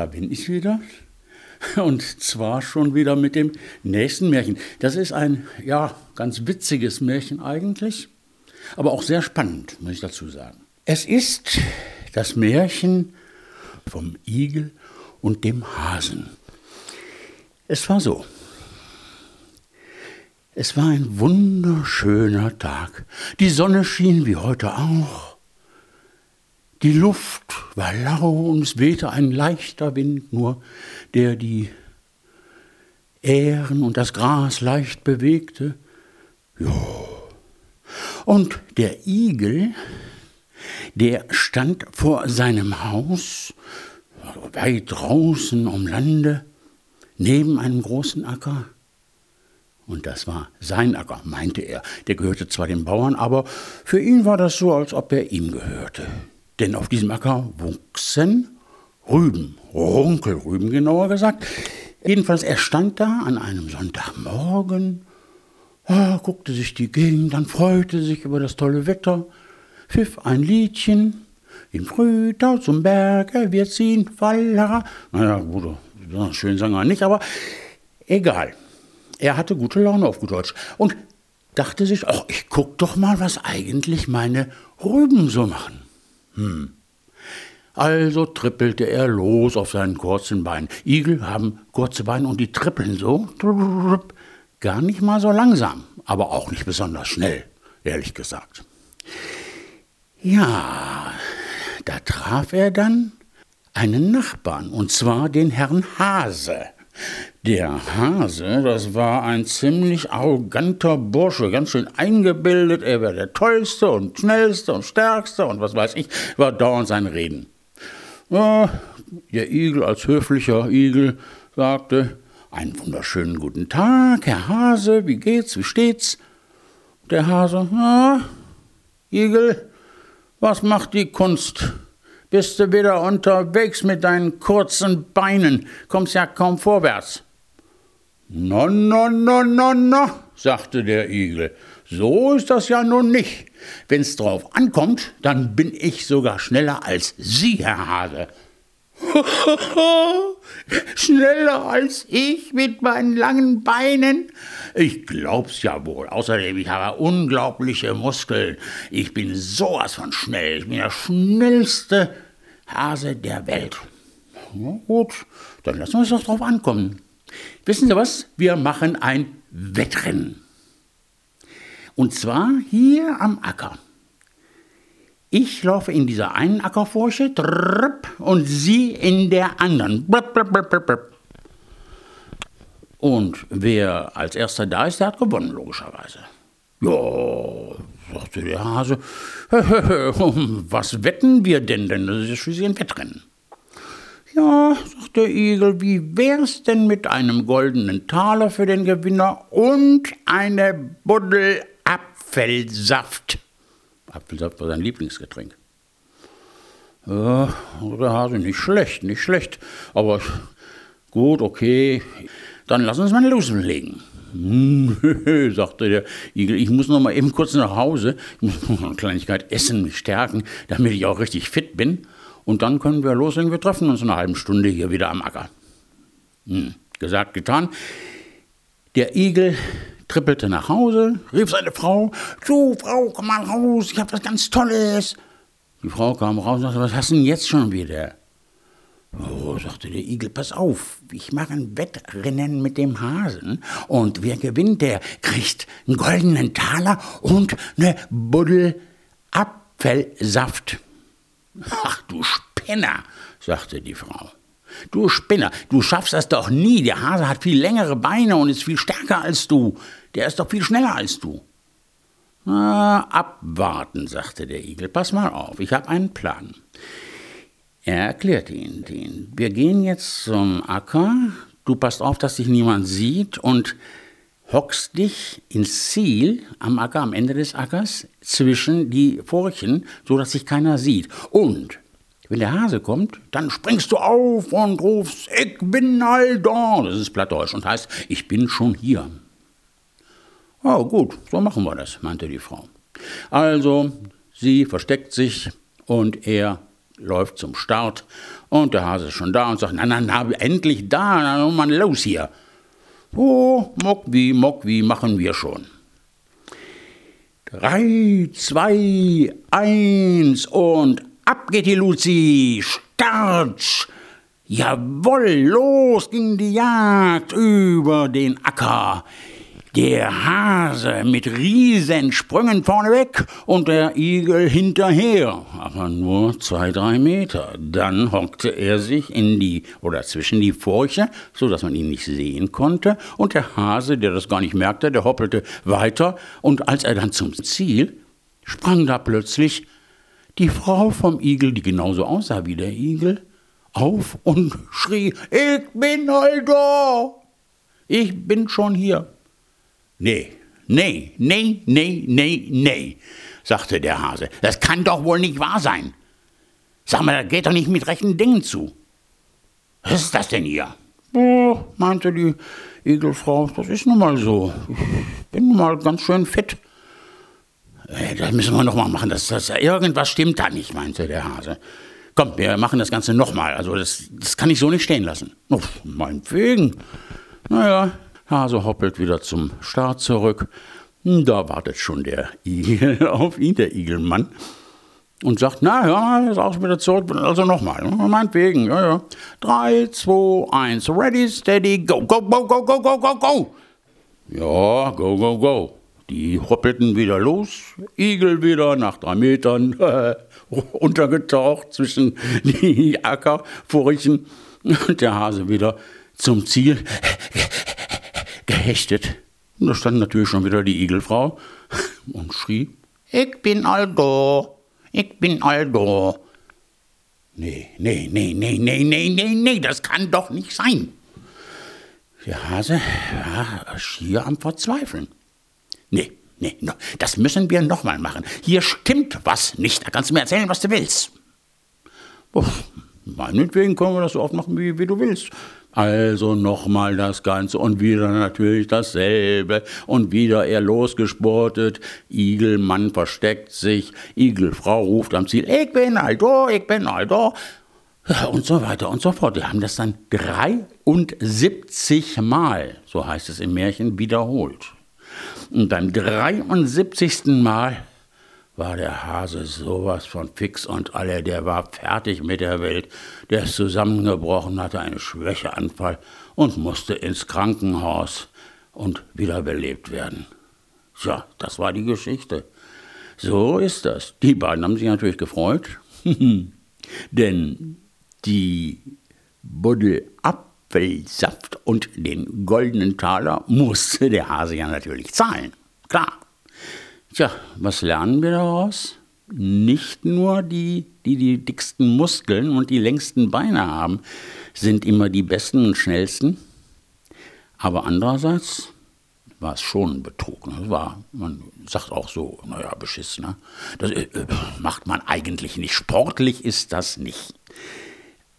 Da bin ich wieder. Und zwar schon wieder mit dem nächsten Märchen. Das ist ein, ja, ganz witziges Märchen eigentlich, aber auch sehr spannend, muss ich dazu sagen. Es ist das Märchen vom Igel und dem Hasen. Es war so. Es war ein wunderschöner Tag. Die Sonne schien wie heute auch. Die Luft war lau und es wehte ein leichter Wind nur, der die Ähren und das Gras leicht bewegte. Jo. Und der Igel, der stand vor seinem Haus, weit draußen am Lande, neben einem großen Acker. Und das war sein Acker, meinte er. Der gehörte zwar den Bauern, aber für ihn war das so, als ob er ihm gehörte. Denn auf diesem Acker wuchsen Rüben, Runkelrüben genauer gesagt. Jedenfalls, er stand da an einem Sonntagmorgen, ah, guckte sich die Gegend an, freute sich über das tolle Wetter, pfiff ein Liedchen, im Frühtau zum Berge wir ziehen, Fallera. Naja, gut, schön sang er nicht, aber egal. Er hatte gute Laune auf gut Deutsch und dachte sich, ach, ich guck doch mal, was eigentlich meine Rüben so machen. Hm. Also trippelte er los auf seinen kurzen Beinen. Igel haben kurze Beine und die trippeln so. Gar nicht mal so langsam, aber auch nicht besonders schnell, ehrlich gesagt. Ja, da traf er dann einen Nachbarn, und zwar den Herrn Hase. Der Hase, das war ein ziemlich arroganter Bursche, ganz schön eingebildet, er wäre der Tollste und Schnellste und Stärkste und was weiß ich, war dauernd sein Reden. Ja, der Igel als höflicher Igel sagte, einen wunderschönen guten Tag, Herr Hase, wie geht's, wie steht's? Der Hase, ja, Igel, was macht die Kunst? Bist du wieder unterwegs mit deinen kurzen Beinen, kommst ja kaum vorwärts. No, no, no, no, no, sagte der Igel. So ist das ja nun nicht. Wenn's drauf ankommt, dann bin ich sogar schneller als Sie, Herr Hase. Schneller als ich mit meinen langen Beinen? Ich glaub's ja wohl. Außerdem, ich habe unglaubliche Muskeln. Ich bin sowas von schnell. Ich bin der schnellste Hase der Welt. Na gut, dann lassen wir es doch drauf ankommen. Wissen Sie was? Wir machen ein Wettrennen. Und zwar hier am Acker. Ich laufe in dieser einen Ackerfurche und Sie in der anderen. Und wer als erster da ist, der hat gewonnen, logischerweise. Ja, sagte der Hase, was wetten wir denn? Denn das ist schließlich ein Wettrennen. Ja, sagt der Igel, wie wär's denn mit einem goldenen Taler für den Gewinner und eine Buddel Apfelsaft? Apfelsaft war sein Lieblingsgetränk. Ja, der Hase, nicht schlecht, nicht schlecht. Aber gut, okay, dann lass uns mal loslegen. Hm, sagte der Igel, ich muss noch mal eben kurz nach Hause. Ich muss noch eine Kleinigkeit essen, mich stärken, damit ich auch richtig fit bin. Und dann können wir loslegen. Wir treffen uns in einer halben Stunde hier wieder am Acker. Hm, gesagt, getan. Der Igel trippelte nach Hause, rief seine Frau: Du, Frau, komm mal raus, ich habe was ganz Tolles. Die Frau kam raus und sagte: Was hast du denn jetzt schon wieder? Oh, sagte der Igel, pass auf, ich mache ein Wettrennen mit dem Hasen und wer gewinnt, der kriegt einen goldenen Taler und eine Buddel Apfelsaft. Ach, du Spinner, sagte die Frau. Du Spinner, du schaffst das doch nie. Der Hase hat viel längere Beine und ist viel stärker als du. Der ist doch viel schneller als du. Na, abwarten, sagte der Igel. Pass mal auf, ich habe einen Plan. Er erklärte ihn den. Wir gehen jetzt zum Acker. Du passt auf, dass dich niemand sieht und hockst dich ins Ziel am Acker, am Ende des Ackers, zwischen die Furchen, so dass sich keiner sieht. Und wenn der Hase kommt, dann springst du auf und rufst, ich bin all da. Das ist Plattdeutsch und heißt, ich bin schon hier. Oh, gut, so machen wir das, meinte die Frau. Also, sie versteckt sich und er läuft zum Start Und der Hase ist schon da und sagt, na, na, na, endlich da, na, Mann, los hier. Oh, mock wie, mock wie, machen wir schon. Drei, zwei, eins und ab geht die Luzi, Startsch. Jawoll, los ging die Jagd über den Acker. Der Hase mit Riesensprüngen vorneweg und der Igel hinterher. Aber nur zwei, drei Meter. Dann hockte er sich in die oder zwischen die Furche, so dass man ihn nicht sehen konnte. Und der Hase, der das gar nicht merkte, der hoppelte weiter. Und als er dann zum Ziel, sprang da plötzlich die Frau vom Igel, die genauso aussah wie der Igel, auf und schrie: Ich bin halt da! Ich bin schon hier. Nee, nee, nee, nee, nee, nee, sagte der Hase. Das kann doch wohl nicht wahr sein. Sag mal, das geht doch nicht mit rechten Dingen zu. Was ist das denn hier? Oh, meinte die Igelfrau, das ist nun mal so. Ich bin nun mal ganz schön fit. Äh, das müssen wir noch mal machen. Das, das, irgendwas stimmt da nicht, meinte der Hase. Komm, wir machen das Ganze noch mal. Also das, das kann ich so nicht stehen lassen. Oh, meinetwegen. Naja, Hase hoppelt wieder zum Start zurück. Da wartet schon der Igel auf ihn, der Igelmann. Und sagt, na ja, ist auch wieder zurück, also nochmal, meinetwegen, ja, ja. Drei, zwei, eins, ready, steady, go, go, go, go, go, go, go, go. Ja, go, go, go. Die hoppelten wieder los, Igel wieder nach drei Metern untergetaucht zwischen die Ackerfurchen und der Hase wieder zum Ziel gehechtet. Und da stand natürlich schon wieder die Igelfrau und schrie, ich bin Aldo, ich bin Aldo. Nee, nee, nee, nee, nee, nee, nee, nee, das kann doch nicht sein. Der Hase war schier am Verzweifeln. Nee, nee, das müssen wir nochmal machen. Hier stimmt was nicht. Da kannst du mir erzählen, was du willst. Uff, meinetwegen können wir das so oft machen, wie, wie du willst. Also nochmal das Ganze und wieder natürlich dasselbe und wieder er losgesportet. Igelmann versteckt sich, Igelfrau ruft am Ziel, ich bin Aldo, ich bin Aldo. Und so weiter und so fort. Die haben das dann 73 Mal, so heißt es im Märchen, wiederholt. Und beim 73. Mal war der Hase sowas von fix und alle, der war fertig mit der Welt, der ist zusammengebrochen, hatte einen Schwächeanfall und musste ins Krankenhaus und wiederbelebt werden. Tja, das war die Geschichte. So ist das. Die beiden haben sich natürlich gefreut, denn die Buddel Apfelsaft und den goldenen Taler musste der Hase ja natürlich zahlen. Klar. Tja, was lernen wir daraus? Nicht nur die, die die dicksten Muskeln und die längsten Beine haben, sind immer die besten und schnellsten. Aber andererseits war es schon ein Betrug. Ne? War, man sagt auch so, naja, beschissen. Ne? Das äh, macht man eigentlich nicht. Sportlich ist das nicht.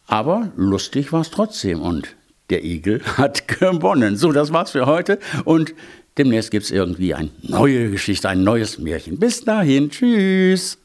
Aber lustig war es trotzdem und der Igel hat gewonnen. So, das war's für heute und Demnächst gibt es irgendwie eine neue Geschichte, ein neues Märchen. Bis dahin, tschüss.